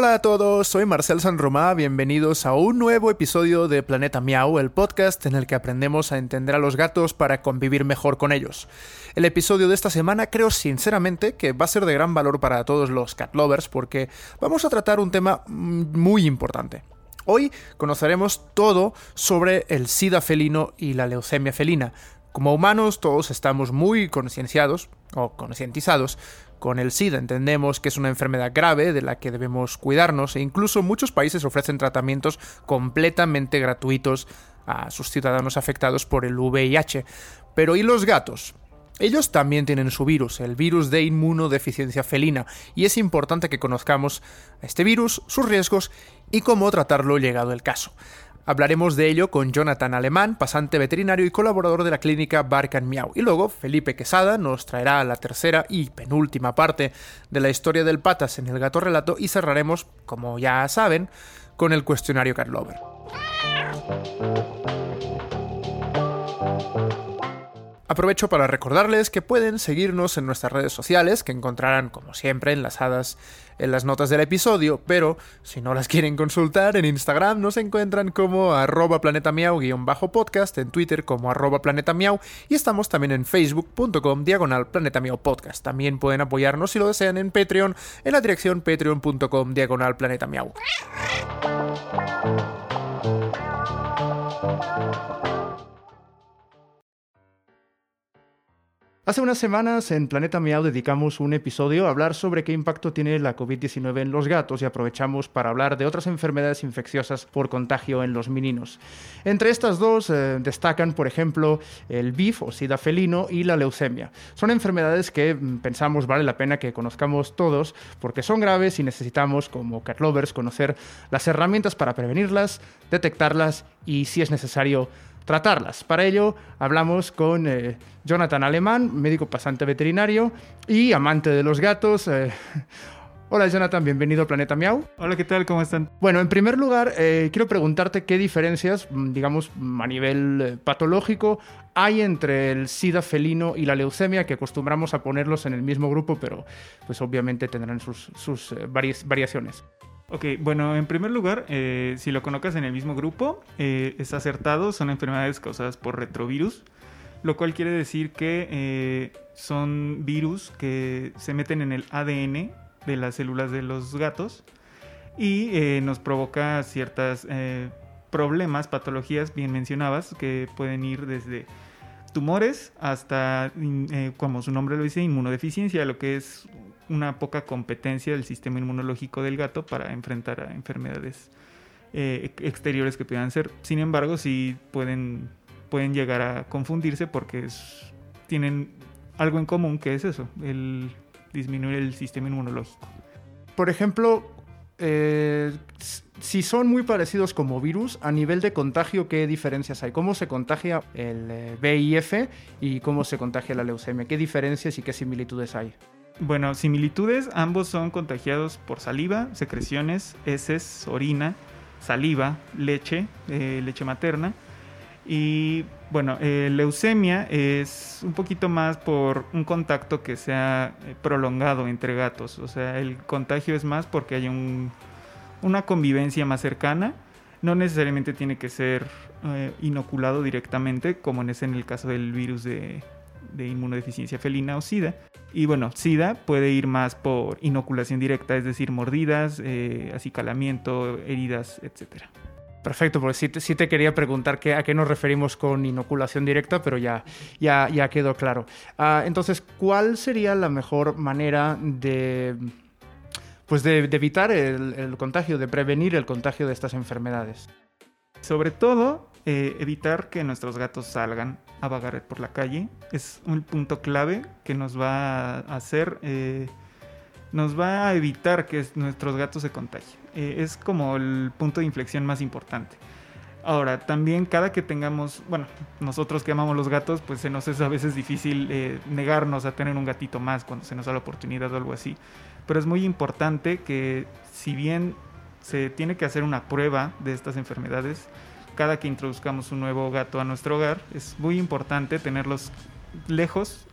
Hola a todos, soy Marcel San Romá, bienvenidos a un nuevo episodio de Planeta Miau, el podcast en el que aprendemos a entender a los gatos para convivir mejor con ellos. El episodio de esta semana creo sinceramente que va a ser de gran valor para todos los cat lovers porque vamos a tratar un tema muy importante. Hoy conoceremos todo sobre el SIDA felino y la leucemia felina. Como humanos todos estamos muy concienciados o concientizados con el SIDA. Entendemos que es una enfermedad grave de la que debemos cuidarnos e incluso muchos países ofrecen tratamientos completamente gratuitos a sus ciudadanos afectados por el VIH. Pero ¿y los gatos? Ellos también tienen su virus, el virus de inmunodeficiencia felina, y es importante que conozcamos este virus, sus riesgos y cómo tratarlo llegado el caso. Hablaremos de ello con Jonathan Alemán, pasante veterinario y colaborador de la clínica Barcan Miau. Y luego Felipe Quesada nos traerá la tercera y penúltima parte de la historia del patas en el gato relato y cerraremos, como ya saben, con el cuestionario Cat Lover. Aprovecho para recordarles que pueden seguirnos en nuestras redes sociales, que encontrarán, como siempre, enlazadas en las notas del episodio, pero si no las quieren consultar, en Instagram nos encuentran como arroba planetamiau-podcast, en Twitter como arroba planetamiau y estamos también en facebook.com diagonal podcast. También pueden apoyarnos si lo desean en Patreon, en la dirección patreon.com diagonal planetamiau. Hace unas semanas en Planeta Miau dedicamos un episodio a hablar sobre qué impacto tiene la COVID-19 en los gatos y aprovechamos para hablar de otras enfermedades infecciosas por contagio en los meninos. Entre estas dos eh, destacan, por ejemplo, el BIF o SIDA felino y la leucemia. Son enfermedades que mm, pensamos vale la pena que conozcamos todos porque son graves y necesitamos, como cat lovers, conocer las herramientas para prevenirlas, detectarlas y, si es necesario, tratarlas. Para ello hablamos con eh, Jonathan Alemán, médico pasante veterinario y amante de los gatos. Eh. Hola Jonathan, bienvenido a Planeta Miau. Hola, ¿qué tal? ¿Cómo están? Bueno, en primer lugar, eh, quiero preguntarte qué diferencias, mm, digamos, a nivel patológico, hay entre el SIDA felino y la leucemia, que acostumbramos a ponerlos en el mismo grupo, pero pues obviamente tendrán sus, sus variaciones. Ok, bueno, en primer lugar, eh, si lo colocas en el mismo grupo, eh, es acertado, son enfermedades causadas por retrovirus, lo cual quiere decir que eh, son virus que se meten en el ADN de las células de los gatos y nos provoca ciertas problemas, patologías, bien mencionabas, que pueden ir desde tumores hasta, como su nombre lo dice, inmunodeficiencia, lo que es una poca competencia del sistema inmunológico del gato para enfrentar a enfermedades eh, exteriores que puedan ser. Sin embargo, sí pueden, pueden llegar a confundirse porque tienen algo en común que es eso, el disminuir el sistema inmunológico. Por ejemplo, eh, si son muy parecidos como virus, a nivel de contagio, ¿qué diferencias hay? ¿Cómo se contagia el VIF eh, y cómo se contagia la leucemia? ¿Qué diferencias y qué similitudes hay? Bueno, similitudes, ambos son contagiados por saliva, secreciones, heces, orina, saliva, leche, eh, leche materna. Y bueno, eh, leucemia es un poquito más por un contacto que sea eh, prolongado entre gatos. O sea, el contagio es más porque hay una convivencia más cercana. No necesariamente tiene que ser inoculado directamente, como es en el caso del virus de, de inmunodeficiencia felina o SIDA. Y bueno, SIDA puede ir más por inoculación directa, es decir, mordidas, eh, acicalamiento, heridas, etc. Perfecto, porque sí te, quería preguntar qué, a qué nos referimos con inoculación directa, pero ya, ya, ya quedó claro. Ah, entonces, ¿cuál sería la mejor manera de, pues de, evitar el, contagio, de prevenir el contagio de estas enfermedades? Sobre todo, eh, evitar que nuestros gatos salgan a vagar por la calle. Es un punto clave que nos va a hacer, eh, nos va a evitar que nuestros gatos se contagien. Eh, es como el punto de inflexión más importante. Ahora, también cada que tengamos, bueno, nosotros que amamos los gatos, pues se nos es a veces difícil negarnos a tener un gatito más cuando se nos da la oportunidad o algo así. Pero es muy importante que si bien se tiene que hacer una prueba de estas enfermedades, cada que introduzcamos un nuevo gato a nuestro hogar, es muy importante tenerlos lejos,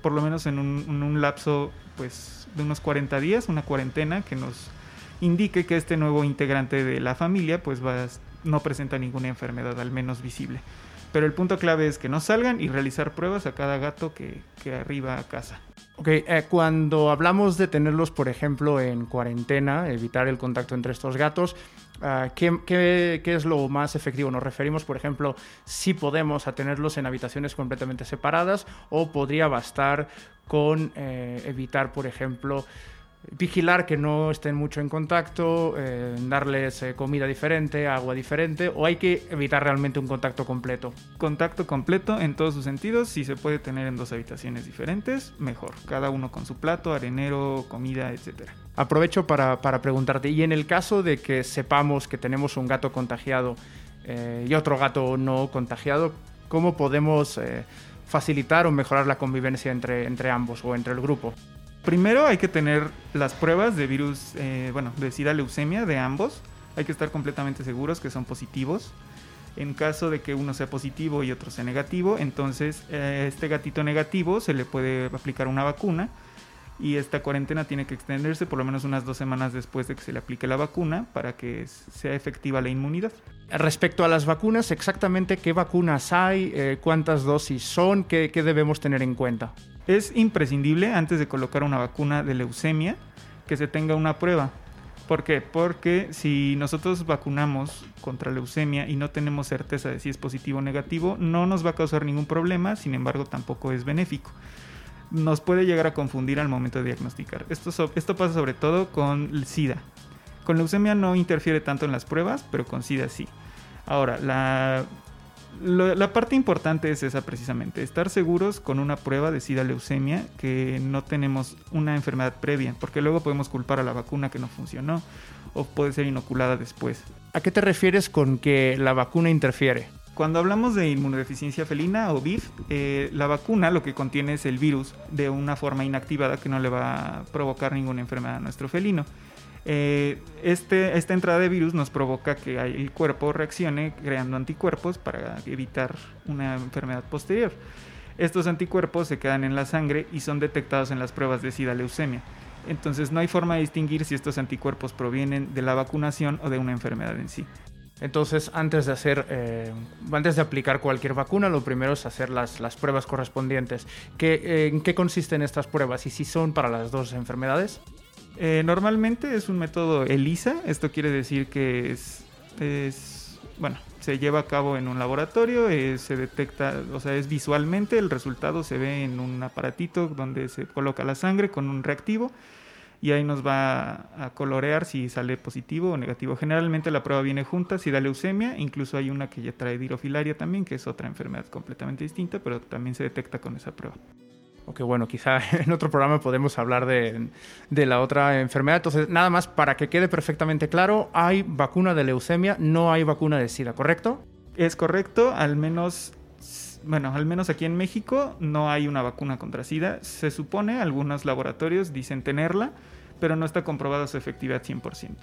por lo menos en un, lapso pues, de unos 40 días, una cuarentena que nos, indique que este nuevo integrante de la familia pues va, no presenta ninguna enfermedad, al menos visible. Pero el punto clave es que no salgan y realizar pruebas a cada gato que, que arriba a casa. Ok, eh, cuando hablamos de tenerlos, por ejemplo, en cuarentena, evitar el contacto entre estos gatos, uh, ¿qué, qué, qué, es lo más efectivo? Nos referimos, por ejemplo, si podemos tenerlos en habitaciones completamente separadas o podría bastar con eh, evitar, por ejemplo, vigilar que no estén mucho en contacto, eh, darles eh, comida diferente, agua diferente, o hay que evitar realmente un contacto completo. Contacto completo en todos sus sentidos, si se puede tener en dos habitaciones diferentes, mejor, cada uno con su plato, arenero, comida, etc. Aprovecho para, para preguntarte, y en el caso de que sepamos que tenemos un gato contagiado eh, y otro gato no contagiado, ¿cómo podemos facilitar o mejorar la convivencia entre, entre ambos o entre el grupo? Primero hay que tener las pruebas de virus, eh, bueno, de SIDA leucemia de ambos. Hay que estar completamente seguros que son positivos. En caso de que uno sea positivo y otro sea negativo, entonces eh, este gatito negativo se le puede aplicar una vacuna y esta cuarentena tiene que extenderse por lo menos unas dos semanas después de que se le aplique la vacuna para que sea efectiva la inmunidad. Respecto a las vacunas, exactamente qué vacunas hay, eh, cuántas dosis son, ¿Qué, qué debemos tener en cuenta. Es imprescindible antes de colocar una vacuna de leucemia que se tenga una prueba. ¿Por qué? Porque si nosotros vacunamos contra leucemia y no tenemos certeza de si es positivo o negativo, no nos va a causar ningún problema, sin embargo tampoco es benéfico. Nos puede llegar a confundir al momento de diagnosticar. Esto, esto pasa sobre todo con el SIDA. Con leucemia no interfiere tanto en las pruebas, pero con SIDA sí. Ahora, la lo, la parte importante es esa precisamente, estar seguros con una prueba de SIDA leucemia que no tenemos una enfermedad previa, porque luego podemos culpar a la vacuna que no funcionó o puede ser inoculada después. ¿A qué te refieres con que la vacuna interfiere? Cuando hablamos de inmunodeficiencia felina o BIF, eh, la vacuna lo que contiene es el virus de una forma inactivada que no le va a provocar ninguna enfermedad a nuestro felino. Eh, este, esta entrada de virus nos provoca que el cuerpo reaccione creando anticuerpos para evitar una enfermedad posterior. Estos anticuerpos se quedan en la sangre y son detectados en las pruebas de SIDA leucemia. Entonces no hay forma de distinguir si estos anticuerpos provienen de la vacunación o de una enfermedad en sí. Entonces, antes de hacer, eh, antes de aplicar cualquier vacuna, lo primero es hacer las, pruebas correspondientes. ¿Qué, eh, ¿En qué consisten estas pruebas y si son para las dos enfermedades? Eh, normalmente es un método ELISA, esto quiere decir que es, es bueno, se lleva a cabo en un laboratorio, eh, se detecta, o sea, es visualmente, el resultado se ve en un aparatito donde se coloca la sangre con un reactivo y ahí nos va a colorear si sale positivo o negativo. Generalmente la prueba viene junta, si da leucemia, incluso hay una que ya trae dirofilaria también, que es otra enfermedad completamente distinta, pero también se detecta con esa prueba que bueno, quizá en otro programa podemos hablar de, de, la otra enfermedad. Entonces, nada más para que quede perfectamente claro, hay vacuna de leucemia, no hay vacuna de SIDA, ¿correcto? Es correcto, al menos, bueno, al menos aquí en México no hay una vacuna contra SIDA. Se supone, algunos laboratorios dicen tenerla, pero no está comprobada su efectividad 100%.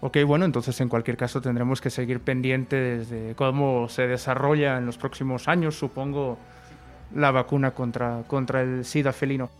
Ok, bueno, entonces en cualquier caso tendremos que seguir pendientes de cómo se desarrolla en los próximos años, supongo la vacuna contra, contra el SIDA felino.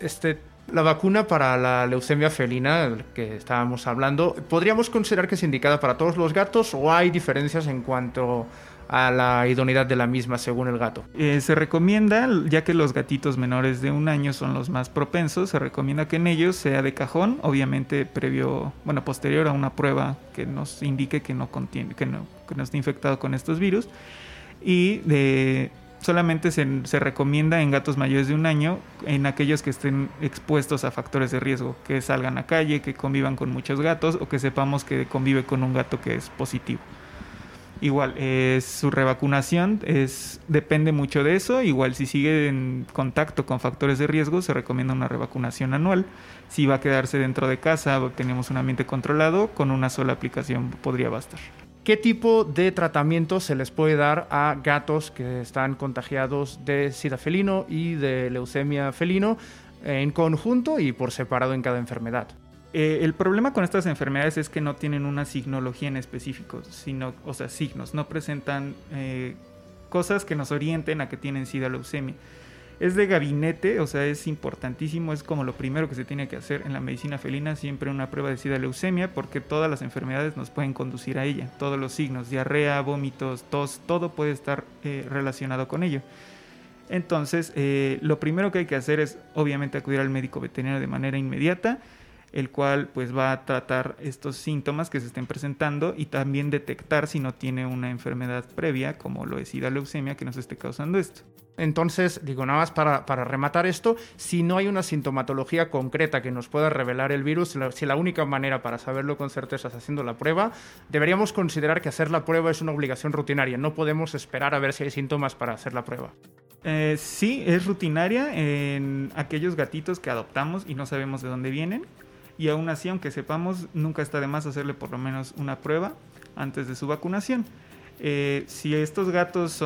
Este, la vacuna para la leucemia felina, que estábamos hablando, ¿podríamos considerar que es indicada para todos los gatos o hay diferencias en cuanto a la idoneidad de la misma según el gato? Eh, se recomienda, ya que los gatitos menores de un año son los más propensos, se recomienda que en ellos sea de cajón, obviamente previo, bueno, posterior a una prueba que nos indique que no contiene, que no, que no está infectado con estos virus y de, solamente se, se, recomienda en gatos mayores de un año en aquellos que estén expuestos a factores de riesgo, que salgan a calle, que convivan con muchos gatos o que sepamos que convive con un gato que es positivo. Igual, eh, su revacunación es, depende mucho de eso. Igual, si sigue en contacto con factores de riesgo, se recomienda una revacunación anual. Si va a quedarse dentro de casa o tenemos un ambiente controlado, con una sola aplicación podría bastar. ¿Qué tipo de tratamiento se les puede dar a gatos que están contagiados de sida felino y de leucemia felino en conjunto y por separado en cada enfermedad? Eh, el problema con estas enfermedades es que no tienen una signología en específico, sino, o sea, signos, no presentan eh, cosas que nos orienten a que tienen sida leucemia. Es de gabinete, o sea, es importantísimo, es como lo primero que se tiene que hacer en la medicina felina, siempre una prueba de sida leucemia, porque todas las enfermedades nos pueden conducir a ella, todos los signos, diarrea, vómitos, tos, todo puede estar eh, relacionado con ello. Entonces, eh, lo primero que hay que hacer es obviamente acudir al médico veterinario de manera inmediata, el cual pues va a tratar estos síntomas que se estén presentando y también detectar si no tiene una enfermedad previa como lo es sida leucemia que nos esté causando esto. Entonces, digo, nada más para, para, rematar esto, si no hay una sintomatología concreta que nos pueda revelar el virus, si la única manera para saberlo con certeza es haciendo la prueba, deberíamos considerar que hacer la prueba es una obligación rutinaria. No podemos esperar a ver si hay síntomas para hacer la prueba. Eh, sí, es rutinaria en aquellos gatitos que adoptamos y no sabemos de dónde vienen. Y aún así, aunque sepamos, nunca está de más hacerle por lo menos una prueba antes de su vacunación. Eh, si estos gatos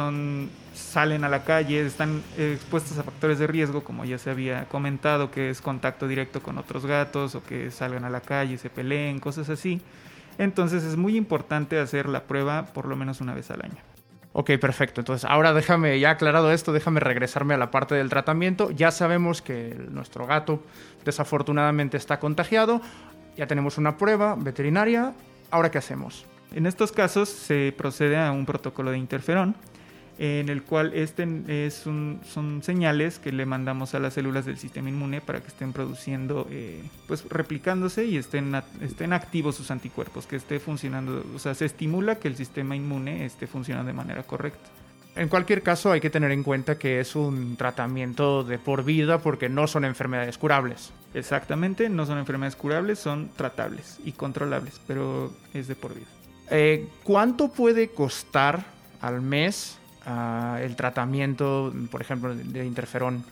salen a la calle, están expuestos a factores de riesgo, como ya se había comentado, que es contacto directo con otros gatos o que salgan a la calle, se peleen, cosas así, entonces es muy importante hacer la prueba por lo menos una vez al año. Ok, perfecto. Entonces, ahora déjame, ya aclarado esto, déjame regresarme a la parte del tratamiento. Ya sabemos que nuestro gato desafortunadamente está contagiado. Ya tenemos una prueba veterinaria. ¿Ahora qué hacemos? En estos casos se procede a un protocolo de interferón, en el cual este es son señales que le mandamos a las células del sistema inmune para que estén produciendo, eh, pues replicándose y estén, estén activos sus anticuerpos, que esté funcionando, o sea, se estimula que el sistema inmune esté funcionando de manera correcta. En cualquier caso, hay que tener en cuenta que es un tratamiento de por vida porque no son enfermedades curables. Exactamente, no son enfermedades curables, son tratables y controlables, pero es de por vida. Eh, ¿Cuánto puede costar al mes el tratamiento, por ejemplo, de interferón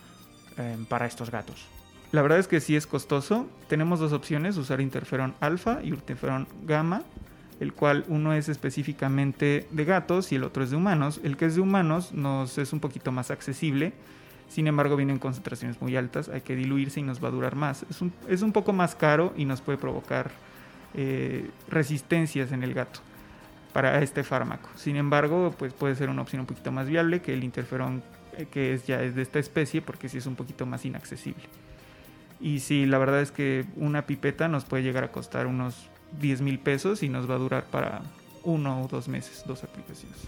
eh, para estos gatos? La verdad es que sí es costoso. Tenemos dos opciones, usar interferón alfa y interferón gamma, el cual uno es específicamente de gatos y el otro es de humanos. El que es de humanos nos es un poquito más accesible. Sin embargo, viene en concentraciones muy altas, hay que diluirse y nos va a durar más. Es un, es un poco más caro y nos puede provocar eh, resistencias en el gato para este fármaco. Sin embargo, pues puede ser una opción un poquito más viable que el interferón eh, que es ya es de esta especie porque sí es un poquito más inaccesible. Y sí, la verdad es que una pipeta nos puede llegar a costar unos 10 mil pesos y nos va a durar para uno o dos meses, dos aplicaciones.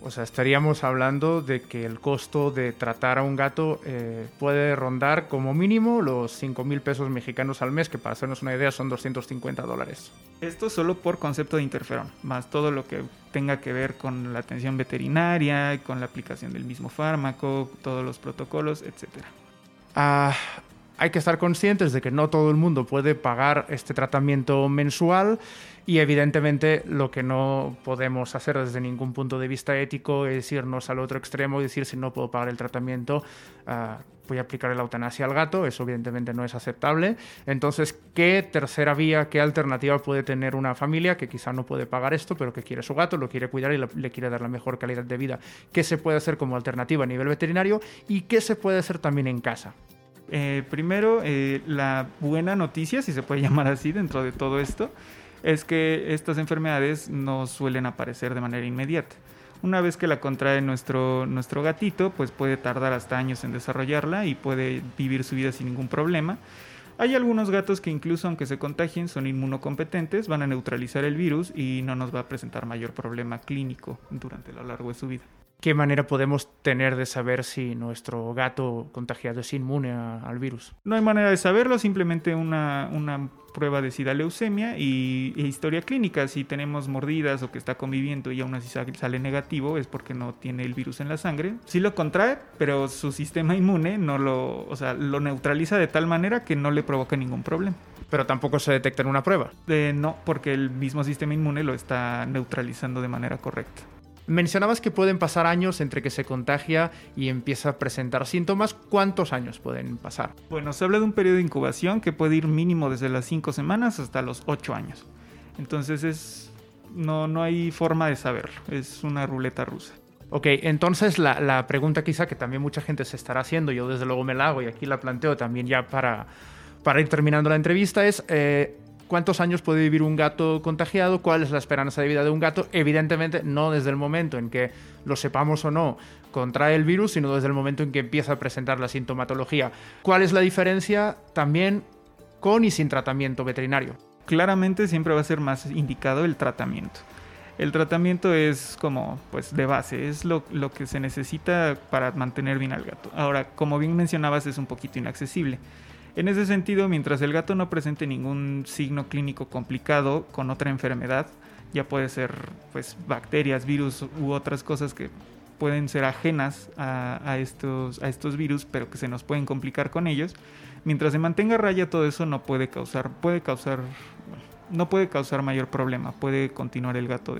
O sea, estaríamos hablando de que el costo de tratar a un gato eh, puede rondar como mínimo los 5 mil pesos mexicanos al mes, que para hacernos una idea son 250 dólares. Esto solo por concepto de interferón, más todo lo que tenga que ver con la atención veterinaria, con la aplicación del mismo fármaco, todos los protocolos, etc. Ah, hay que estar conscientes de que no todo el mundo puede pagar este tratamiento mensual y evidentemente lo que no podemos hacer desde ningún punto de vista ético es irnos al otro extremo y decir si no puedo pagar el tratamiento uh, voy a aplicar la eutanasia al gato, eso evidentemente no es aceptable. Entonces, ¿qué tercera vía, qué alternativa puede tener una familia que quizá no puede pagar esto, pero que quiere su gato, lo quiere cuidar y le quiere dar la mejor calidad de vida? ¿Qué se puede hacer como alternativa a nivel veterinario y qué se puede hacer también en casa? Eh, primero, eh, la buena noticia, si se puede llamar así dentro de todo esto, es que estas enfermedades no suelen aparecer de manera inmediata. Una vez que la contrae nuestro, nuestro gatito, pues puede tardar hasta años en desarrollarla y puede vivir su vida sin ningún problema. Hay algunos gatos que incluso aunque se contagien son inmunocompetentes, van a neutralizar el virus y no nos va a presentar mayor problema clínico durante lo largo de su vida. ¿Qué manera podemos tener de saber si nuestro gato contagiado es inmune al virus? No hay manera de saberlo, simplemente una, prueba de sida leucemia y, historia clínica. Si tenemos mordidas o que está conviviendo y aún así sale negativo, es porque no tiene el virus en la sangre. Sí lo contrae, pero su sistema inmune no lo, o sea, lo neutraliza de tal manera que no le provoca ningún problema. Pero tampoco se detecta en una prueba. Eh, no, porque el mismo sistema inmune lo está neutralizando de manera correcta. Mencionabas que pueden pasar años entre que se contagia y empieza a presentar síntomas. ¿Cuántos años pueden pasar? Bueno, se habla de un periodo de incubación que puede ir mínimo desde las 5 semanas hasta los 8 años. Entonces es no, no hay forma de saberlo. Es una ruleta rusa. Ok, entonces la, pregunta quizá que también mucha gente se estará haciendo, yo desde luego me la hago y aquí la planteo también ya para, para ir terminando la entrevista, es eh, cuántos años puede vivir un gato contagiado, cuál es la esperanza de vida de un gato. Evidentemente, no desde el momento en que lo sepamos o no contrae el virus, sino desde el momento en que empieza a presentar la sintomatología. ¿Cuál es la diferencia también con y sin tratamiento veterinario? Claramente siempre va a ser más indicado el tratamiento. El tratamiento es como, pues, de base, es lo, lo que se necesita para mantener bien al gato. Ahora, como bien mencionabas, es un poquito inaccesible. En ese sentido, mientras el gato no presente ningún signo clínico complicado con otra enfermedad, ya puede ser pues bacterias, virus u otras cosas que pueden ser ajenas a, estos, a estos virus, pero que se nos pueden complicar con ellos. Mientras se mantenga raya todo eso no puede causar, puede causar, no puede causar mayor problema, puede continuar el gato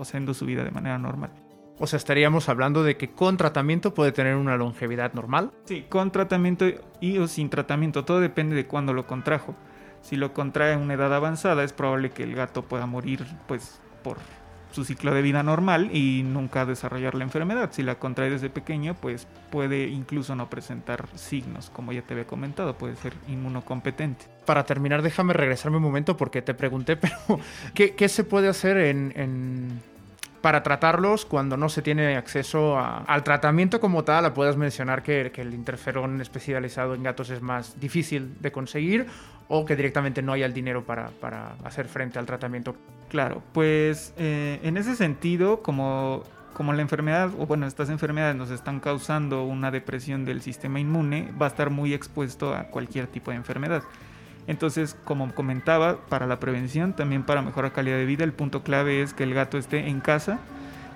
haciendo su vida de manera normal. O sea, estaríamos hablando de que con tratamiento puede tener una longevidad normal. Sí, con tratamiento y o sin tratamiento. Todo depende de cuándo lo contrajo. Si lo contrae en una edad avanzada, es probable que el gato pueda morir, pues, por su ciclo de vida normal y nunca desarrollar la enfermedad. Si la contrae desde pequeño, pues puede incluso no presentar signos, como ya te había comentado, puede ser inmunocompetente. Para terminar, déjame regresarme un momento porque te pregunté, pero ¿qué, se puede hacer en para tratarlos cuando no se tiene acceso al tratamiento como tal. Puedes mencionar que, el interferón especializado en gatos es más difícil de conseguir o que directamente no haya el dinero para, hacer frente al tratamiento. Claro, pues eh, en ese sentido, como como la enfermedad, o bueno, estas enfermedades nos están causando una depresión del sistema inmune, va a estar muy expuesto a cualquier tipo de enfermedad. Entonces, como comentaba, para la prevención, también para mejorar calidad de vida, el punto clave es que el gato esté en casa,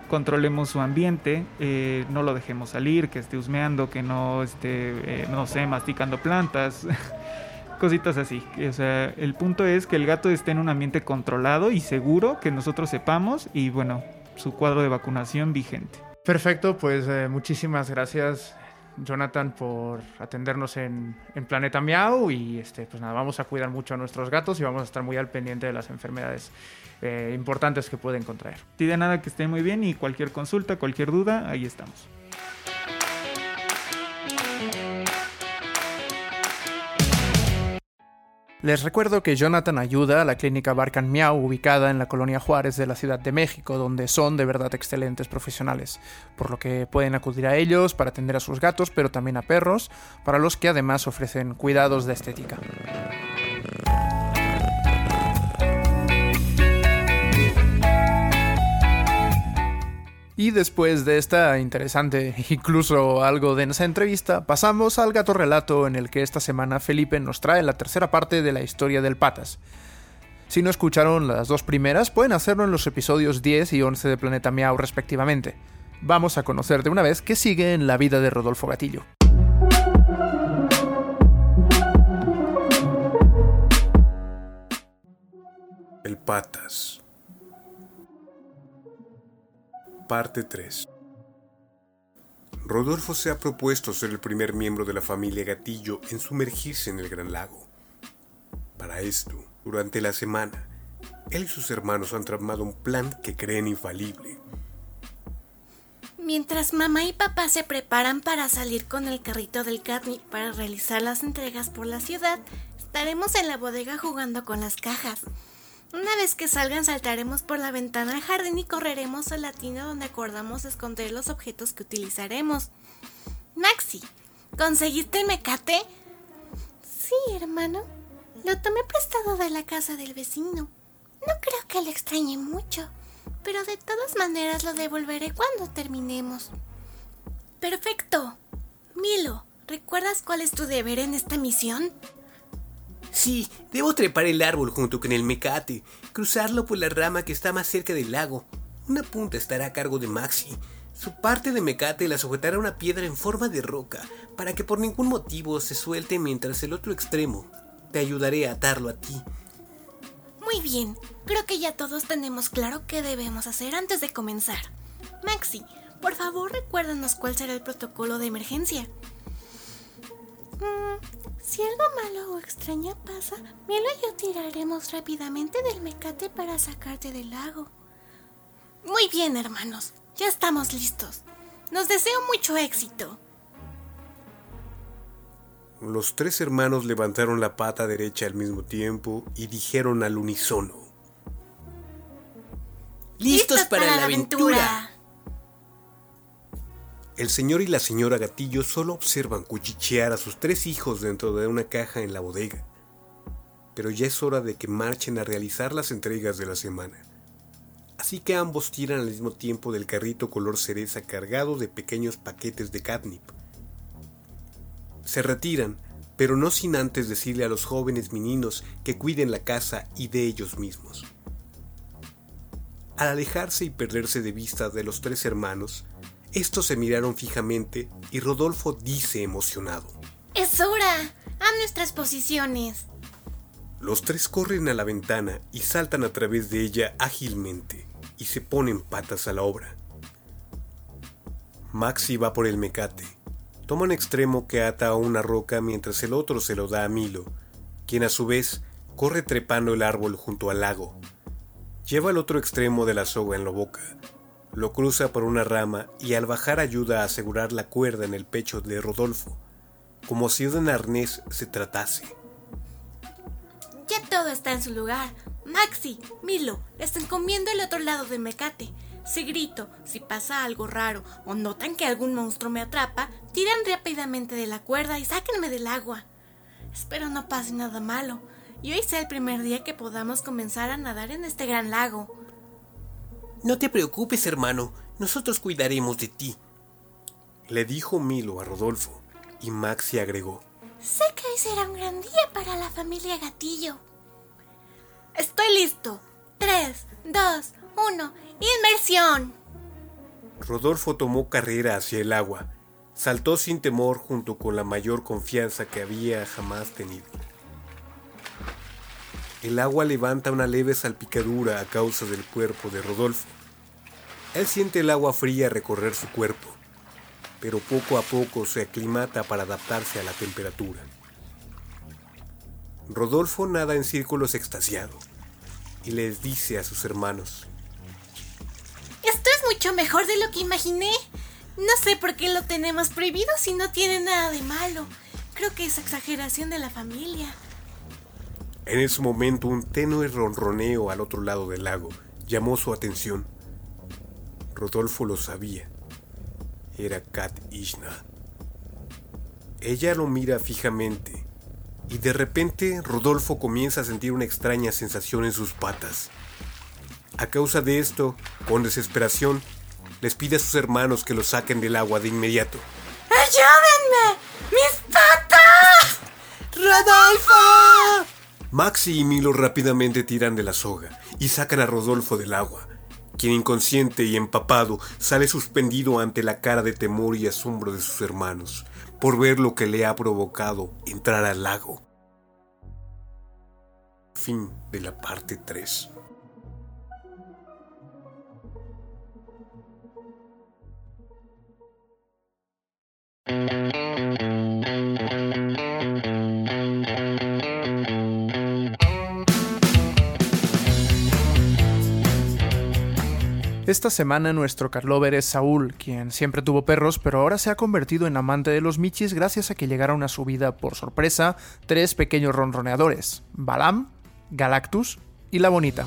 controlemos su ambiente, eh, no lo dejemos salir, que esté husmeando, que no esté, eh, no sé, masticando plantas, cositas así. O sea, el punto es que el gato esté en un ambiente controlado y seguro, que nosotros sepamos y bueno, su cuadro de vacunación vigente. Perfecto, pues eh, muchísimas gracias Jonathan, por atendernos en, Planeta Miau. Y este, pues nada, vamos a cuidar mucho a nuestros gatos y vamos a estar muy al pendiente de las enfermedades eh, importantes que pueden contraer. Sí, de nada, que estén muy bien y cualquier consulta, cualquier duda, ahí estamos. Les recuerdo que Jonathan ayuda a la clínica Barcan Miau ubicada en la colonia Juárez de la Ciudad de México, donde son de verdad excelentes profesionales, por lo que pueden acudir a ellos para atender a sus gatos, pero también a perros, para los que además ofrecen cuidados de estética. Y después de esta interesante, incluso algo densa entrevista, pasamos al gato relato en el que esta semana Felipe nos trae la tercera parte de la historia del Patas. Si no escucharon las dos primeras, pueden hacerlo en los episodios 10 y 11 de Planeta Miau respectivamente. Vamos a conocer de una vez qué sigue en la vida de Rodolfo Gatillo. El Patas Parte 3 Rodolfo se ha propuesto ser el primer miembro de la familia Gatillo en sumergirse en el Gran Lago. Para esto, durante la semana, él y sus hermanos han tramado un plan que creen infalible. Mientras mamá y papá se preparan para salir con el carrito del Catnip para realizar las entregas por la ciudad, estaremos en la bodega jugando con las cajas. Una vez que salgan saltaremos por la ventana al jardín y correremos a la tienda donde acordamos esconder los objetos que utilizaremos. Maxi, ¿conseguiste el mecate? Sí, hermano. Lo tomé prestado de la casa del vecino. No creo que le extrañe mucho, pero de todas maneras lo devolveré cuando terminemos. Perfecto. Milo, ¿recuerdas cuál es tu deber en esta misión? Sí, debo trepar el árbol junto con el mecate, cruzarlo por la rama que está más cerca del lago. Una punta estará a cargo de Maxi. Su parte de mecate la sujetará a una piedra en forma de roca, para que por ningún motivo se suelte mientras el otro extremo. Te ayudaré a atarlo a ti. Muy bien, creo que ya todos tenemos claro qué debemos hacer antes de comenzar. Maxi, por favor recuérdanos cuál será el protocolo de emergencia. Mm, si algo malo o extraño pasa, Milo y yo tiraremos rápidamente del mecate para sacarte del lago. Muy bien, hermanos. Ya estamos listos. Nos deseo mucho éxito. Los tres hermanos levantaron la pata derecha al mismo tiempo y dijeron al unísono. ¡Listos, para, la aventura! El señor y la señora Gatillo solo observan cuchichear a sus tres hijos dentro de una caja en la bodega. Pero ya es hora de que marchen a realizar las entregas de la semana. Así que ambos tiran al mismo tiempo del carrito color cereza cargado de pequeños paquetes de catnip. Se retiran, pero no sin antes decirle a los jóvenes meninos que cuiden la casa y de ellos mismos. Al alejarse y perderse de vista de los tres hermanos, estos se miraron fijamente y Rodolfo dice emocionado. ¡Es hora! ¡A nuestras posiciones! Los tres corren a la ventana y saltan a través de ella ágilmente y se ponen patas a la obra. Maxi va por el mecate. Toma un extremo que ata a una roca mientras el otro se lo da a Milo, quien a su vez corre trepando el árbol junto al lago. Lleva el otro extremo de la soga en la boca lo cruza por una rama y al bajar ayuda a asegurar la cuerda en el pecho de Rodolfo, como si de un arnés se tratase. Ya todo está en su lugar. Maxi, Milo, les encomiendo el otro lado del mecate. Si grito, si pasa algo raro o notan que algún monstruo me atrapa, tiran rápidamente de la cuerda y sáquenme del agua. Espero no pase nada malo y hoy sea el primer día que podamos comenzar a nadar en este gran lago. No te preocupes, hermano, nosotros cuidaremos de ti. Le dijo Milo a Rodolfo, y Maxi agregó. Sé que hoy será un gran día para la familia Gatillo. Estoy listo. Tres, dos, uno, inmersión. Rodolfo tomó carrera hacia el agua. Saltó sin temor junto con la mayor confianza que había jamás tenido. El agua levanta una leve salpicadura a causa del cuerpo de Rodolfo. Él siente el agua fría recorrer su cuerpo, pero poco a poco se aclimata para adaptarse a la temperatura. Rodolfo nada en círculos extasiado y les dice a sus hermanos. Esto es mucho mejor de lo que imaginé. No sé por qué lo tenemos prohibido si no tiene nada de malo. Creo que es exageración de la familia. En ese momento un tenue ronroneo al otro lado del lago llamó su atención. Rodolfo lo sabía. Era Kat Ishna. Ella lo mira fijamente y de repente Rodolfo comienza a sentir una extraña sensación en sus patas. A causa de esto, con desesperación, les pide a sus hermanos que lo saquen del agua de inmediato. ¡Ayúdenme! ¡Mis patas! ¡Rodolfo! Maxi y Milo rápidamente tiran de la soga y sacan a Rodolfo del agua, quien inconsciente y empapado sale suspendido ante la cara de temor y asombro de sus hermanos por ver lo que le ha provocado entrar al lago. Fin de la parte 3. Esta semana nuestro Carlover es Saúl, quien siempre tuvo perros, pero ahora se ha convertido en amante de los michis gracias a que llegaron a su vida por sorpresa tres pequeños ronroneadores, Balam, Galactus y La Bonita.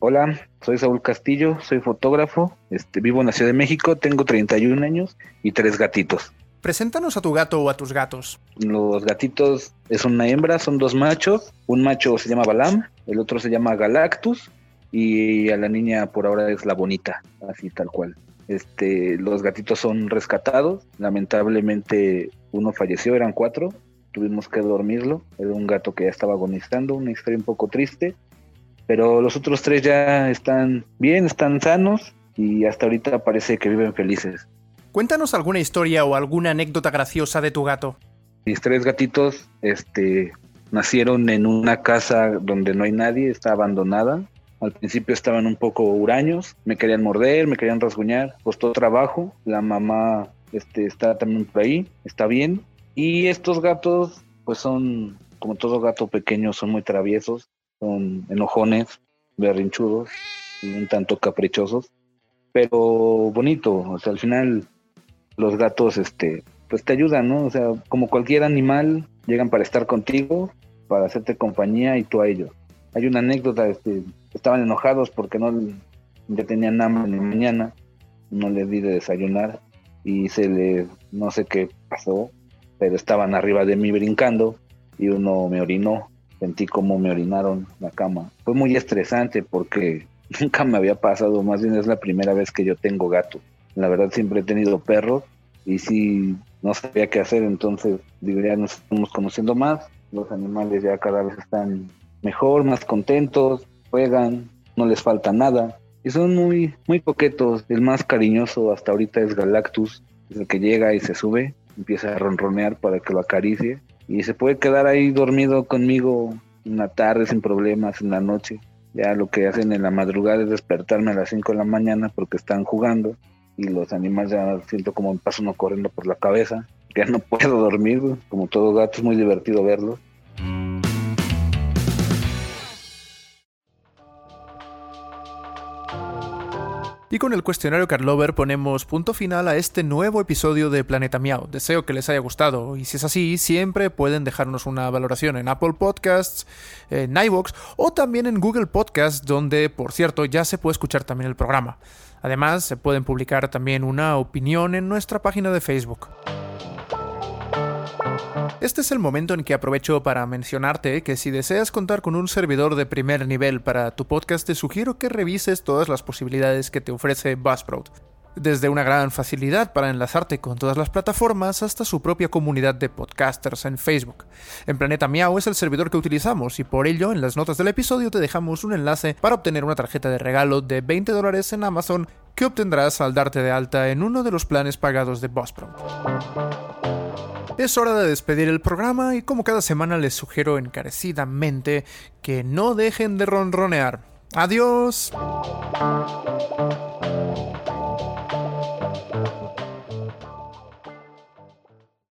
Hola, soy Saúl Castillo, soy fotógrafo, este, vivo en la Ciudad de México, tengo 31 años y tres gatitos. Preséntanos a tu gato o a tus gatos. Los gatitos es una hembra, son dos machos. Un macho se llama Balam, el otro se llama Galactus y a la niña por ahora es la bonita, así tal cual. Este, los gatitos son rescatados, lamentablemente uno falleció, eran cuatro, tuvimos que dormirlo, era un gato que ya estaba agonizando, una historia un poco triste, pero los otros tres ya están bien, están sanos y hasta ahorita parece que viven felices. Cuéntanos alguna historia o alguna anécdota graciosa de tu gato. Mis tres gatitos este, nacieron en una casa donde no hay nadie, está abandonada, al principio estaban un poco huraños, me querían morder, me querían rasguñar, costó trabajo. La mamá este, está también por ahí, está bien. Y estos gatos, pues son, como todo gato pequeño, son muy traviesos, son enojones, berrinchudos y un tanto caprichosos, pero bonito. O sea, al final los gatos, este, pues te ayudan, ¿no? O sea, como cualquier animal, llegan para estar contigo, para hacerte compañía y tú a ellos. Hay una anécdota, este, estaban enojados porque no ya tenían hambre en la mañana, no les di de desayunar y se les, no sé qué pasó, pero estaban arriba de mí brincando y uno me orinó, sentí como me orinaron la cama. Fue muy estresante porque nunca me había pasado, más bien es la primera vez que yo tengo gato. La verdad siempre he tenido perros y sí no sabía qué hacer, entonces digo, ya nos estamos conociendo más, los animales ya cada vez están mejor, más contentos, juegan, no les falta nada y son muy muy coquetos. El más cariñoso hasta ahorita es Galactus, el que llega y se sube, empieza a ronronear para que lo acaricie y se puede quedar ahí dormido conmigo en la tarde sin problemas, en la noche. Ya lo que hacen en la madrugada es despertarme a las 5 de la mañana porque están jugando y los animales ya siento como me paso uno corriendo por la cabeza. Ya no puedo dormir, como todo gato es muy divertido verlos. Y con el cuestionario Carlover ponemos punto final a este nuevo episodio de Planeta Miau. Deseo que les haya gustado y si es así, siempre pueden dejarnos una valoración en Apple Podcasts, en iVoox o también en Google Podcasts, donde por cierto ya se puede escuchar también el programa. Además, se pueden publicar también una opinión en nuestra página de Facebook. Este es el momento en que aprovecho para mencionarte que si deseas contar con un servidor de primer nivel para tu podcast, te sugiero que revises todas las posibilidades que te ofrece Buzzsprout. Desde una gran facilidad para enlazarte con todas las plataformas hasta su propia comunidad de podcasters en Facebook. En Planeta Miau es el servidor que utilizamos y por ello en las notas del episodio te dejamos un enlace para obtener una tarjeta de regalo de 20 dólares en Amazon que obtendrás al darte de alta en uno de los planes pagados de Buzzsprout. Es hora de despedir el programa y como cada semana les sugiero encarecidamente que no dejen de ronronear. Adiós.